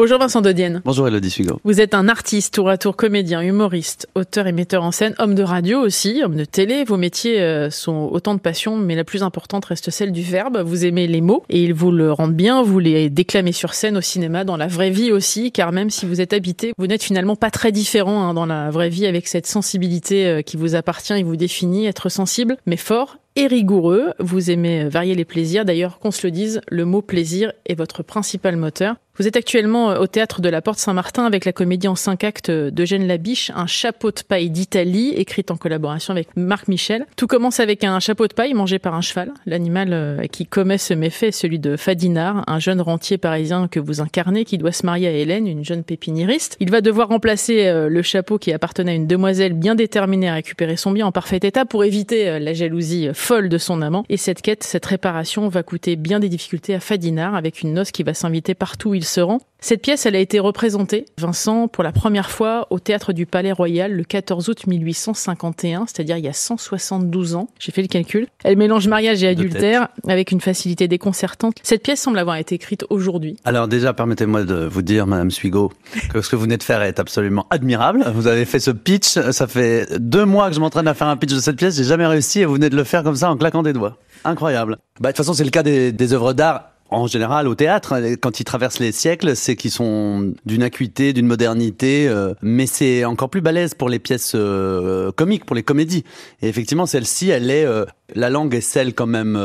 Bonjour Vincent Dodienne. Bonjour Elodie Sugo. Vous êtes un artiste, tour à tour comédien, humoriste, auteur et metteur en scène, homme de radio aussi, homme de télé. Vos métiers euh, sont autant de passions, mais la plus importante reste celle du verbe. Vous aimez les mots et ils vous le rendent bien. Vous les déclamez sur scène, au cinéma, dans la vraie vie aussi, car même si vous êtes habité, vous n'êtes finalement pas très différent hein, dans la vraie vie avec cette sensibilité euh, qui vous appartient et vous définit, être sensible, mais fort et rigoureux. Vous aimez varier les plaisirs. D'ailleurs, qu'on se le dise, le mot plaisir est votre principal moteur. Vous êtes actuellement euh, au théâtre de la Porte Saint-Martin avec la comédie en cinq actes d'Eugène Labiche, un chapeau de paille d'Italie, écrite en collaboration avec Marc Michel. Tout commence avec un chapeau de paille mangé par un cheval. L'animal euh, qui commet ce méfait est celui de Fadinard, un jeune rentier parisien que vous incarnez, qui doit se marier à Hélène, une jeune pépiniériste. Il va devoir remplacer euh, le chapeau qui appartenait à une demoiselle bien déterminée à récupérer son bien en parfait état pour éviter la jalousie folle de son amant. Et cette quête, cette réparation va coûter bien des difficultés à Fadinard avec une noce qui va s'inviter partout où il se rend. Cette pièce, elle a été représentée, Vincent, pour la première fois au théâtre du Palais Royal le 14 août 1851, c'est-à-dire il y a 172 ans. J'ai fait le calcul. Elle mélange mariage et adultère avec une facilité déconcertante. Cette pièce semble avoir été écrite aujourd'hui. Alors déjà, permettez-moi de vous dire, Madame Suigo, que ce que vous venez de faire est absolument admirable. Vous avez fait ce pitch, ça fait deux mois que je m'entraîne à faire un pitch de cette pièce, j'ai jamais réussi et vous venez de le faire comme ça en claquant des doigts. Incroyable. Bah, de toute façon, c'est le cas des, des œuvres d'art en général au théâtre, quand ils traversent les siècles, c'est qu'ils sont d'une acuité, d'une modernité, euh, mais c'est encore plus balèze pour les pièces euh, comiques, pour les comédies. Et effectivement, celle-ci, elle est euh, la langue est celle quand même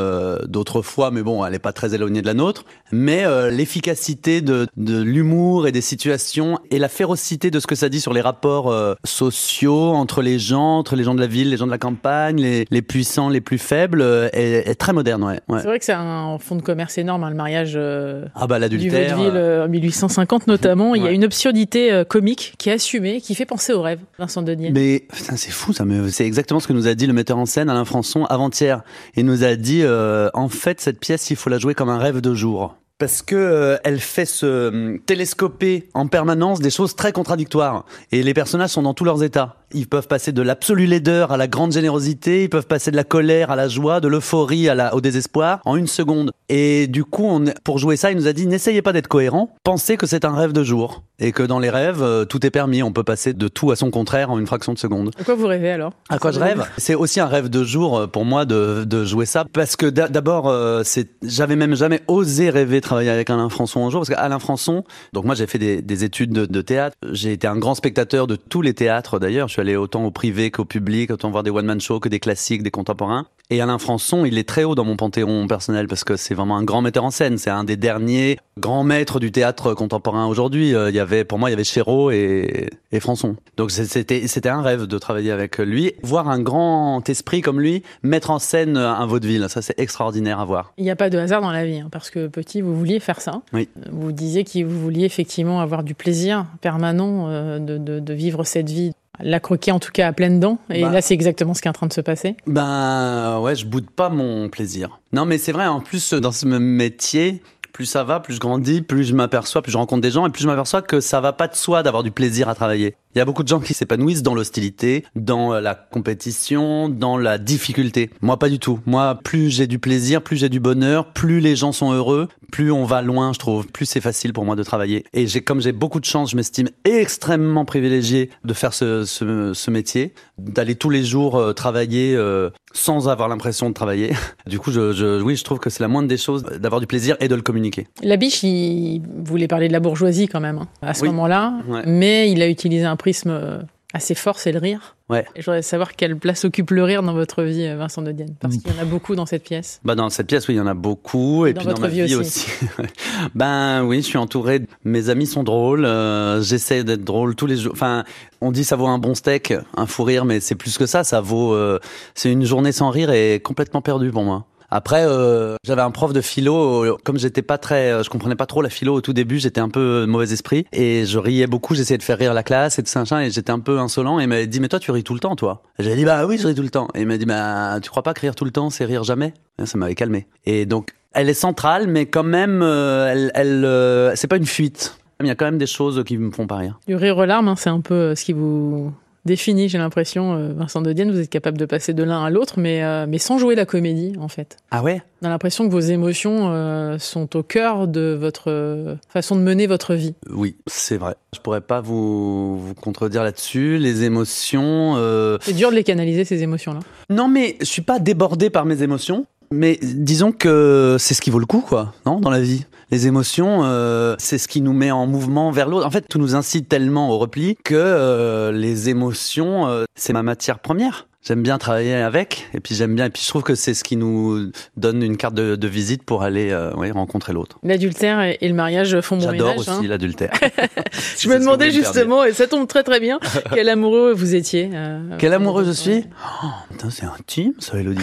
d'autrefois, mais bon, elle n'est pas très éloignée de la nôtre. Mais l'efficacité de, l'humour et des situations et la férocité de ce que ça dit sur les rapports sociaux entre les gens, entre les gens de la ville, les gens de la campagne, les, puissants, les plus faibles, est, très moderne. Ouais. ouais. C'est vrai que c'est un fond de commerce énorme. Hein, mariage euh, ah bah, du vaudeville euh, en 1850 notamment. Il y a une absurdité euh, comique qui est assumée, qui fait penser au rêve, Vincent Denier. Mais c'est fou, ça. C'est exactement ce que nous a dit le metteur en scène Alain Françon avant-hier. Il nous a dit, en fait, cette pièce, il faut la jouer comme un rêve de jour parce que elle fait se télescoper en permanence des choses très contradictoires et les personnages sont dans tous leurs états. Ils peuvent passer de l'absolu laideur à la grande générosité, ils peuvent passer de la colère à la joie, de l'euphorie à la, au désespoir en une seconde. Et du coup, on, pour jouer ça, il nous a dit n'essayez pas d'être cohérent, pensez que c'est un rêve de jour et que dans les rêves, euh, tout est permis. On peut passer de tout à son contraire en une fraction de seconde. À quoi vous rêvez alors? À quoi je rêve? C'est aussi un rêve de jour euh, pour moi de, de jouer ça parce que d'abord, euh, c'est j'avais même jamais osé rêver travailler avec Alain Françon un jour parce qu'Alain Françon, donc moi j'ai fait des, des études de, de théâtre, j'ai été un grand spectateur de tous les théâtres d'ailleurs suis allé autant au privé qu'au public, autant voir des one-man shows que des classiques, des contemporains. Et Alain Françon, il est très haut dans mon panthéon personnel parce que c'est vraiment un grand metteur en scène. C'est un des derniers grands maîtres du théâtre contemporain aujourd'hui. Euh, il y avait, pour moi, il y avait Chéreau et, et Françon. Donc c'était, c'était un rêve de travailler avec lui. Voir un grand esprit comme lui mettre en scène un vaudeville, ça c'est extraordinaire à voir. Il n'y a pas de hasard dans la vie, hein, parce que petit, vous vouliez faire ça. Oui. Vous disiez que vous vouliez effectivement avoir du plaisir permanent euh, de, de, de vivre cette vie la croquer en tout cas à pleines dents. Et bah. là, c'est exactement ce qui est en train de se passer. Ben ouais, je boude pas mon plaisir. Non, mais c'est vrai. En plus, dans ce métier, plus ça va, plus je grandis, plus je m'aperçois, plus je rencontre des gens, et plus je m'aperçois que ça va pas de soi d'avoir du plaisir à travailler. Il y a beaucoup de gens qui s'épanouissent dans l'hostilité, dans la compétition, dans la difficulté. Moi, pas du tout. Moi, plus j'ai du plaisir, plus j'ai du bonheur, plus les gens sont heureux, plus on va loin, je trouve, plus c'est facile pour moi de travailler. Et j'ai, comme j'ai beaucoup de chance, je m'estime extrêmement privilégié de faire ce, ce, ce métier, d'aller tous les jours euh, travailler euh, sans avoir l'impression de travailler. Du coup, je, je, oui, je trouve que c'est la moindre des choses d'avoir du plaisir et de le communiquer. La biche, il voulait parler de la bourgeoisie quand même hein, à ce Oui. moment-là, Ouais. mais il a utilisé un euh, assez fort, c'est le rire. Ouais. Et je voudrais savoir quelle place occupe le rire dans votre vie, euh, Vincent de Dienne, parce qu'il y en a beaucoup dans cette pièce. Bah dans cette pièce, oui, il y en a beaucoup. Et, dans puis dans ma vie vie aussi. aussi. ben oui, je suis entouré. Mes amis sont drôles. euh, J'essaie d'être drôle tous les jours. Enfin, on dit ça vaut un bon steak, un fou rire, mais c'est plus que ça. Ça vaut. euh, c'est une journée sans rire et complètement perdue pour moi. Après, euh, j'avais un prof de philo. euh, Comme j'étais pas très, euh, je comprenais pas trop la philo au tout début. J'étais un peu mauvais esprit et je riais beaucoup. J'essayais de faire rire la classe et de Saint-Chin et j'étais un peu insolent. Et il m'a dit mais toi tu ris tout le temps, toi. J'ai dit bah oui, je ris tout le temps. Et il m'a dit bah tu crois pas que rire tout le temps c'est rire jamais? Ça m'avait calmé. Et donc elle est centrale, mais quand même, euh, elle, c'est pas une fuite. Il y a quand même des choses qui me font pas rire. Du rire aux larmes, hein, c'est un peu ce qui vous défini, j'ai l'impression, euh, Vincent de Dienne. Vous êtes capable de passer de l'un à l'autre, mais, euh, mais sans jouer la comédie, en fait. Ah ouais? On a l'impression que vos émotions euh, sont au cœur de votre façon de mener votre vie. Oui, c'est vrai. Je pourrais pas vous, vous contredire là-dessus. Les émotions. euh, C'est dur de les canaliser, ces émotions-là. Non, mais je suis pas débordé par mes émotions. Mais disons que c'est ce qui vaut le coup, quoi, non, dans la vie. Les émotions, euh, c'est ce qui nous met en mouvement vers l'autre. En fait, tout nous incite tellement au repli que euh, les émotions, euh, c'est ma matière première. J'aime bien travailler avec, et puis j'aime bien, et puis je trouve que c'est ce qui nous donne une carte de, de visite pour aller, euh, rencontrer l'autre. L'adultère et le mariage font bon J'adore aussi hein. l'adultère. Je me demandais justement, et ça tombe très très bien, quel amoureux vous étiez. euh, Quel amoureux je suis? Oh, Putain, c'est intime, ça, Elodie.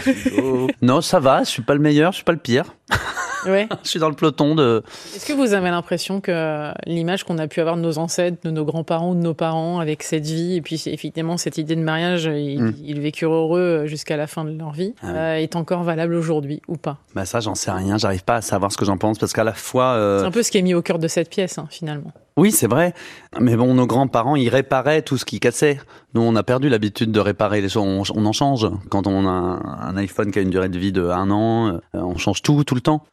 Non, ça va. Je suis pas le meilleur, je suis pas le pire. Ouais. Je suis dans le peloton de. Est-ce que vous avez l'impression que l'image qu'on a pu avoir de nos ancêtres, de nos grands-parents ou de nos parents avec cette vie, et puis effectivement cette idée de mariage, ils, Mm. ils vécurent heureux jusqu'à la fin de leur vie, Ah ouais. euh, est encore valable aujourd'hui ou pas? Bah ça, j'en sais rien. J'arrive pas à savoir ce que j'en pense parce qu'à la fois. euh, C'est un peu ce qui est mis au cœur de cette pièce, hein, finalement. Oui, c'est vrai. Mais bon, nos grands-parents, ils réparaient tout ce qui cassait. Nous, on a perdu l'habitude de réparer les choses. On, on en change. Quand on a un, iPhone qui a une durée de vie de un an, euh, on change tout, tout le temps.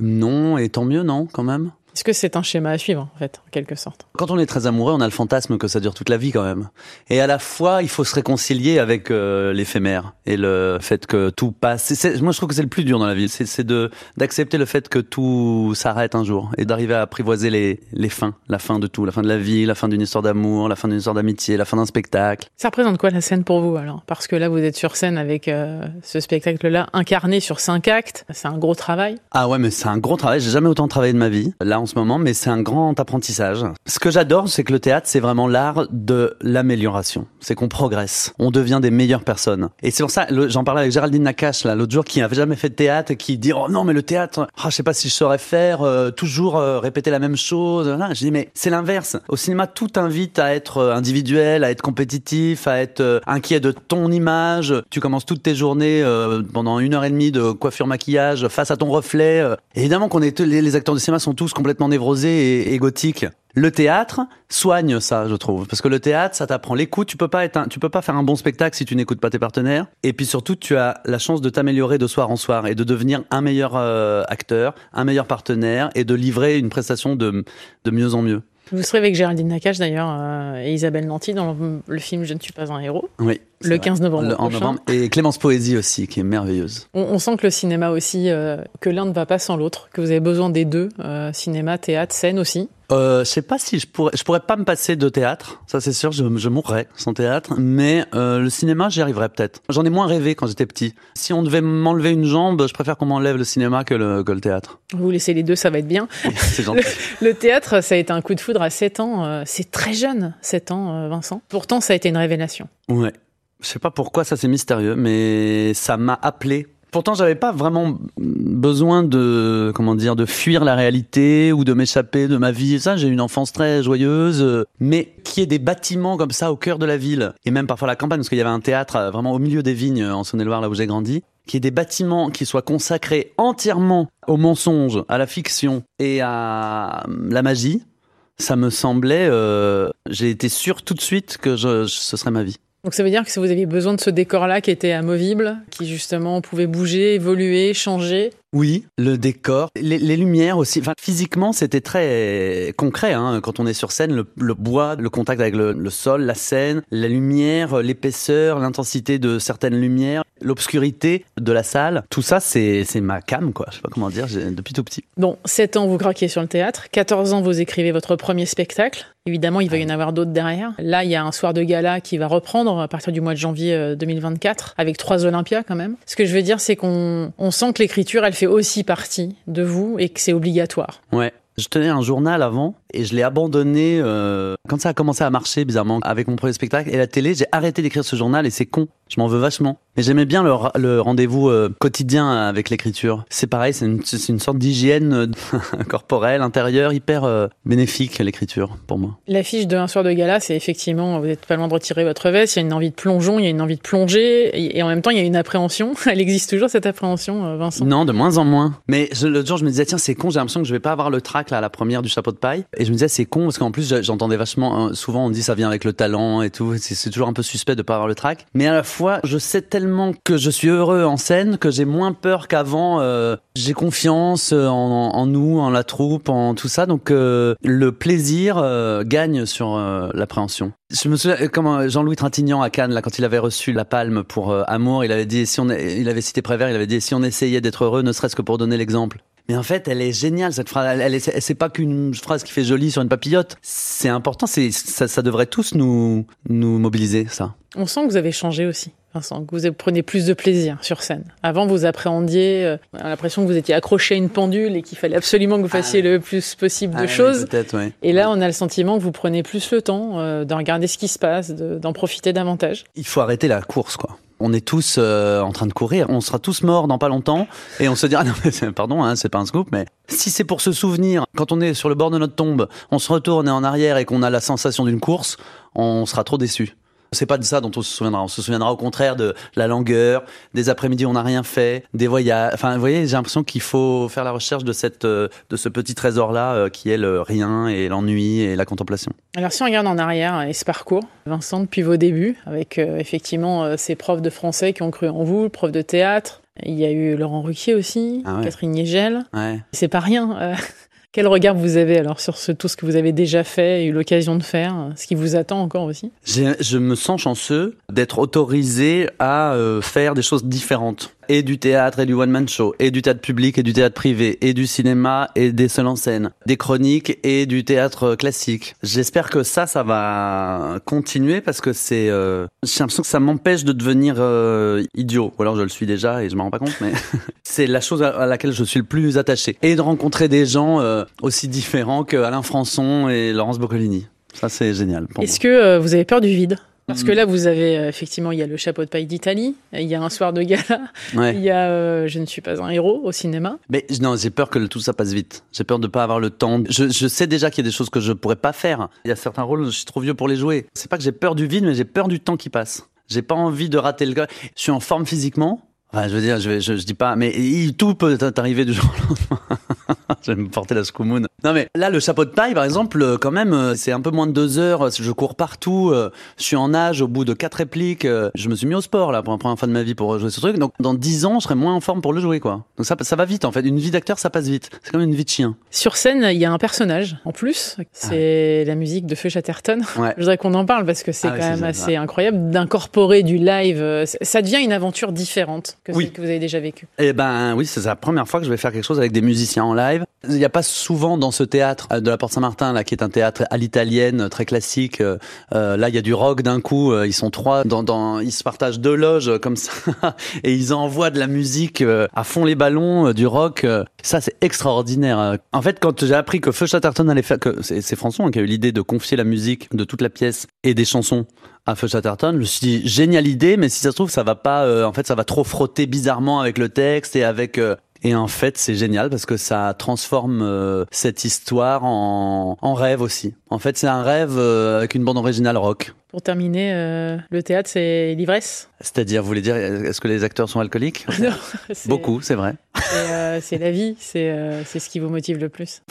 Non, et tant mieux, non, quand même. Est-ce que c'est un schéma à suivre, en fait, en quelque sorte? Quand on est très amoureux, on a le fantasme que ça dure toute la vie quand même. Et à la fois, il faut se réconcilier avec euh, l'éphémère et le fait que tout passe. Moi, je trouve que c'est le plus dur dans la vie, c'est c'est de d'accepter le fait que tout s'arrête un jour et d'arriver à apprivoiser les les fins, la fin de tout, la fin de la vie, la fin d'une histoire d'amour, la fin d'une histoire d'amitié, la fin d'un spectacle. Ça représente quoi la scène pour vous, alors? Parce que là, vous êtes sur scène avec euh, ce spectacle-là, incarné sur cinq actes. C'est un gros travail? Ah ouais, mais c'est un gros travail. J'ai jamais autant travaillé de ma vie, là en ce moment, mais c'est un grand apprentissage. Ce que j'adore, c'est que le théâtre, c'est vraiment l'art de l'amélioration. C'est qu'on progresse. On devient des meilleures personnes. Et c'est pour ça, j'en parlais avec Géraldine Nakache, là, l'autre jour, qui n'avait jamais fait de théâtre qui dit, oh non, mais le théâtre, ah, je sais pas si je saurais faire, euh, toujours euh, répéter la même chose. Là, je dis, mais c'est l'inverse. Au cinéma, tout invite à être euh, individuel, à être compétitif, à être inquiet de ton image. Tu commences toutes tes journées pendant une heure et demie de coiffure maquillage face à ton reflet. Évidemment qu'on est les, les acteurs de cinéma sont tous complètement névrosés et, et gothiques. Le théâtre soigne ça, je trouve, parce que le théâtre, ça t'apprend l'écoute. Tu peux pas être, un- tu peux pas faire un bon spectacle si tu n'écoutes pas tes partenaires. Et puis surtout, tu as la chance de t'améliorer de soir en soir et de devenir un meilleur euh, acteur, un meilleur partenaire et de livrer une prestation de de mieux en mieux. Vous serez avec Géraldine Nakache, d'ailleurs, euh, et Isabelle Nanty dans le, le film Je ne suis pas un héros, Oui. Le vrai. 15 novembre Le- en prochain. novembre. Et Clémence Poésie aussi, qui est merveilleuse. On, on sent que le cinéma aussi, euh, que l'un ne va pas sans l'autre, que vous avez besoin des deux, euh, cinéma, théâtre, scène aussi. Euh, je sais pas si je pourrais, je pourrais pas me passer de théâtre. Ça c'est sûr, je, je mourrais sans théâtre. Mais euh, le cinéma, j'y arriverais peut-être. J'en ai moins rêvé quand j'étais petit. Si on devait m'enlever une jambe, je préfère qu'on m'enlève le cinéma que le, que le théâtre. Vous laissez les deux, ça va être bien. Gentil. Le théâtre, ça a été un coup de foudre à 7 ans. c'est très jeune, 7 ans, Vincent. Pourtant, ça a été une révélation. Ouais. Je sais pas pourquoi ça c'est mystérieux, mais ça m'a appelé. Pourtant, j'avais pas vraiment besoin de comment dire de fuir la réalité ou de m'échapper de ma vie. Ça, j'ai une enfance très joyeuse, mais qui est des bâtiments comme ça au cœur de la ville et même parfois la campagne, parce qu'il y avait un théâtre euh, vraiment au milieu des vignes euh, en Saône-et-Loire là où j'ai grandi. Qui est des bâtiments qui soient consacrés entièrement au mensonge, à la fiction et à euh, la magie, ça me semblait. j'ai été sûr tout de suite que ce serait ma vie. Donc ça veut dire que si vous aviez besoin de ce décor-là qui était amovible, qui justement pouvait bouger, évoluer, changer, Oui, le décor, les, les lumières aussi. Enfin, physiquement, c'était très concret. Hein. Quand on est sur scène, le, le bois, le contact avec le, le sol, la scène, la lumière, l'épaisseur, l'intensité de certaines lumières, l'obscurité de la salle, tout ça, c'est ma cam, quoi. Je sais pas comment dire. Depuis tout petit. Bon, 7 ans, vous craquez sur le théâtre. 14 ans, vous écrivez votre premier spectacle. Évidemment, il va y en avoir d'autres derrière. Là, il y a un soir de gala qui va reprendre à partir du mois de janvier euh, 2024, avec trois Olympias quand même. Ce que je veux dire, c'est qu'on on sent que l'écriture, elle fait aussi partie de vous et que c'est obligatoire. Je tenais un journal avant et je l'ai abandonné euh, quand ça a commencé à marcher bizarrement avec mon premier spectacle et la télé. J'ai arrêté d'écrire ce journal et c'est con. Je m'en veux vachement. Mais j'aimais bien le, rendez-vous euh, quotidien avec l'écriture. C'est pareil, c'est une, sorte d'hygiène euh, corporelle, intérieure, hyper bénéfique l'écriture pour moi. L'affiche de Un soir de gala, c'est effectivement, vous êtes pas loin de retirer votre veste, il y a une envie de plongeon, il y a une envie de plonger, et, et en même temps, il y a une appréhension. Elle existe toujours, cette appréhension, Vincent? Non, de moins en moins. Mais je, l'autre jour, je me disais, tiens, c'est con, j'ai l'impression que je vais pas avoir le trac là, la première du chapeau de paille. Et je me disais, c'est con parce qu'en plus, j'entendais vachement, euh, souvent on dit ça vient avec le talent et tout. C'est toujours un peu suspect de pas avoir le track. Mais à la fois, je sais tellement que je suis heureux en scène que j'ai moins peur qu'avant. Euh, j'ai confiance en, en, nous, en la troupe, en tout ça. Donc euh, le plaisir gagne sur l'appréhension. Je me souviens comment Jean-Louis Trintignant à Cannes, là, quand il avait reçu la palme pour Amour, il avait dit si on, il avait cité Prévert, il avait dit si on essayait d'être heureux, ne serait-ce que pour donner l'exemple. Mais en fait, elle est géniale cette phrase. Elle, c'est pas qu'une phrase qui fait jolie sur une papillote. C'est important. C'est ça, ça, devrait tous nous nous mobiliser ça. On sent que vous avez changé aussi. Vincent, que vous prenez plus de plaisir sur scène. Avant, vous appréhendiez, euh, l'impression que vous étiez accroché à une pendule et qu'il fallait absolument que vous fassiez ah. le plus possible de ah, choses. Oui, et là, on a le sentiment que vous prenez plus le temps euh, de regarder ce qui se passe, d'en profiter davantage. Il faut arrêter la course, quoi on est tous euh, en train de courir, on sera tous morts dans pas longtemps, et on se dira, non, mais pardon, hein, c'est pas un scoop, mais si c'est pour se souvenir, quand on est sur le bord de notre tombe, on se retourne et en arrière et qu'on a la sensation d'une course, on sera trop déçu. C'est pas de ça dont on se souviendra. On se souviendra au contraire de la longueur, des après-midi où on n'a rien fait, des voyages. Enfin, vous voyez, j'ai l'impression qu'il faut faire la recherche de cette, euh, de ce petit trésor-là euh, qui est le rien et l'ennui et la contemplation. Alors, si on regarde en arrière et ce parcours, Vincent, depuis vos débuts, avec euh, effectivement ces profs de français qui ont cru en vous, prof de théâtre, il y a eu Laurent Ruquier aussi, ah Catherine Niegel. Ouais. C'est pas rien. Quel regard vous avez alors sur tout ce que vous avez déjà fait et eu l'occasion de faire, ce qui vous attend encore aussi? Je me sens chanceux d'être autorisé à euh, faire des choses différentes et du théâtre et du one-man show, et du théâtre public et du théâtre privé, et du cinéma et des seuls en scène, des chroniques et du théâtre classique. J'espère que ça, ça va continuer parce que c'est, euh, j'ai l'impression que ça m'empêche de devenir euh, idiot. Ou alors je le suis déjà et je m'en rends pas compte, mais c'est la chose à laquelle je suis le plus attaché. Et de rencontrer des gens euh, aussi différents que Alain Françon et Laurence Boccolini. Ça, c'est génial. Est-ce que vous avez peur du vide? Parce que là, vous avez euh, effectivement, il y a le chapeau de paille d'Italie, il y a un soir de gala, il y a euh, Je ne suis pas un héros au cinéma. Mais non, j'ai peur que tout ça passe vite. J'ai peur de pas avoir le temps. Je, je sais déjà qu'il y a des choses que je pourrais pas faire. Il y a certains rôles, je suis trop vieux pour les jouer. C'est pas que j'ai peur du vide, mais j'ai peur du temps qui passe. J'ai pas envie de rater le gars. Je suis en forme physiquement. Enfin, je veux dire, je, je, je dis pas, mais tout peut arriver du jour au lendemain. je vais me porter la scoumoune. Non mais là, le chapeau de paille, par exemple, euh, quand même, euh, c'est un peu moins de deux heures. Je cours partout. Euh, je suis en âge. Au bout de quatre répliques, je me suis mis au sport là pour la première fois de ma vie pour jouer ce truc. Donc dans dix ans, je serai moins en forme pour le jouer quoi. Donc ça, ça va vite en fait. Une vie d'acteur, ça passe vite. C'est comme une vie de chien. Sur scène, il y a un personnage en plus. C'est la musique de Feu Chatterton. Je voudrais qu'on en parle parce que c'est ah quand même assez incroyable d'incorporer du live. Ça devient une aventure différente que celle que vous avez déjà vécue. Eh ben oui, c'est la première fois que je vais faire quelque chose avec des musiciens en live. Il n'y a pas souvent dans ce théâtre euh, de la Porte Saint-Martin, là, qui est un théâtre à l'italienne, très classique. Euh, euh, là, il y a du rock d'un coup. ils sont trois, dans, dans, ils se partagent deux loges comme ça, et ils envoient de la musique à fond les ballons, du rock. ça, c'est extraordinaire. En fait, quand j'ai appris que Feu Chatterton allait faire, que c'est François hein, qui a eu l'idée de confier la musique de toute la pièce et des chansons à Feu Chatterton. Je me suis dit géniale idée, mais si ça se trouve, ça va pas. en fait, ça va trop frotter bizarrement avec le texte et avec et en fait, c'est génial parce que ça transforme euh, cette histoire en, en, rêve aussi. En fait, c'est un rêve euh, avec une bande originale rock. Pour terminer, euh, le théâtre, c'est l'ivresse C'est-à-dire, vous voulez dire, est-ce que les acteurs sont alcooliques non, Beaucoup, c'est vrai. C'est la vie, c'est ce qui vous motive le plus.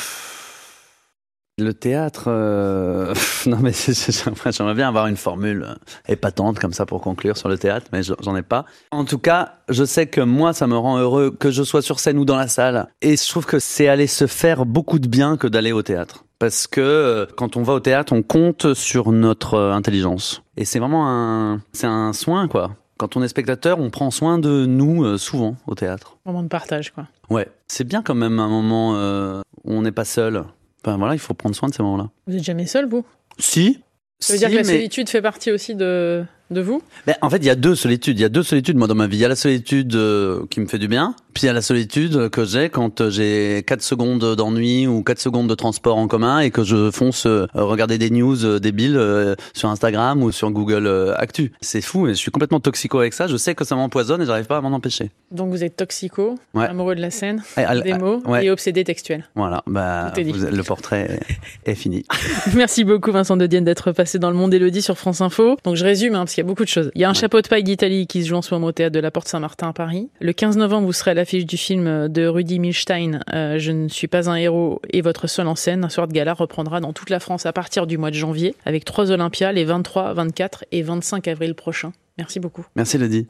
Le théâtre, euh... non mais j'aimerais bien avoir une formule épatante comme ça pour conclure sur le théâtre, mais j'en ai pas. En tout cas, je sais que moi, ça me rend heureux que je sois sur scène ou dans la salle, et je trouve que c'est aller se faire beaucoup de bien que d'aller au théâtre. Parce que euh, quand on va au théâtre, on compte sur notre euh, intelligence. Et c'est vraiment un, c'est un soin quoi. Quand on est spectateur, on prend soin de nous euh, souvent au théâtre. Moment de partage quoi. Ouais, c'est bien quand même un moment où on n'est pas seul. Ben voilà, il faut prendre soin de ces moments-là. Vous n'êtes jamais seul, vous? Si. Ça veut dire que la solitude fait partie aussi de, de vous? Ben, En fait, il y a deux solitudes. Il y a deux solitudes, moi, dans ma vie. Il y a la solitude euh, qui me fait du bien, puis il y a la solitude que j'ai quand j'ai 4 secondes d'ennui ou 4 secondes de transport en commun et que je fonce euh, regarder des news euh, débiles sur Instagram ou sur Google Actu. C'est fou et je suis complètement toxico avec ça. Je sais que ça m'empoisonne et j'arrive pas à m'en empêcher. Donc vous êtes toxico, amoureux de la scène, des mots et obsédé textuel. Voilà, bah, le portrait est fini. Merci beaucoup Vincent de Dienne d'être passé dans le monde Élodie sur France Info. Donc je résume hein, parce qu'il y a beaucoup de choses. Il y a un chapeau de paille d'Italie qui se joue en ce moment au théâtre de la Porte Saint-Martin à Paris. Le 15 novembre, vous serez à la l'affiche du film de Rudy Milstein, Je ne suis pas un héros et votre seul en scène. Un soir de gala reprendra dans toute la France à partir du mois de janvier avec trois Olympias les 23, 24 et 25 avril prochains. Merci beaucoup. Merci Lydie.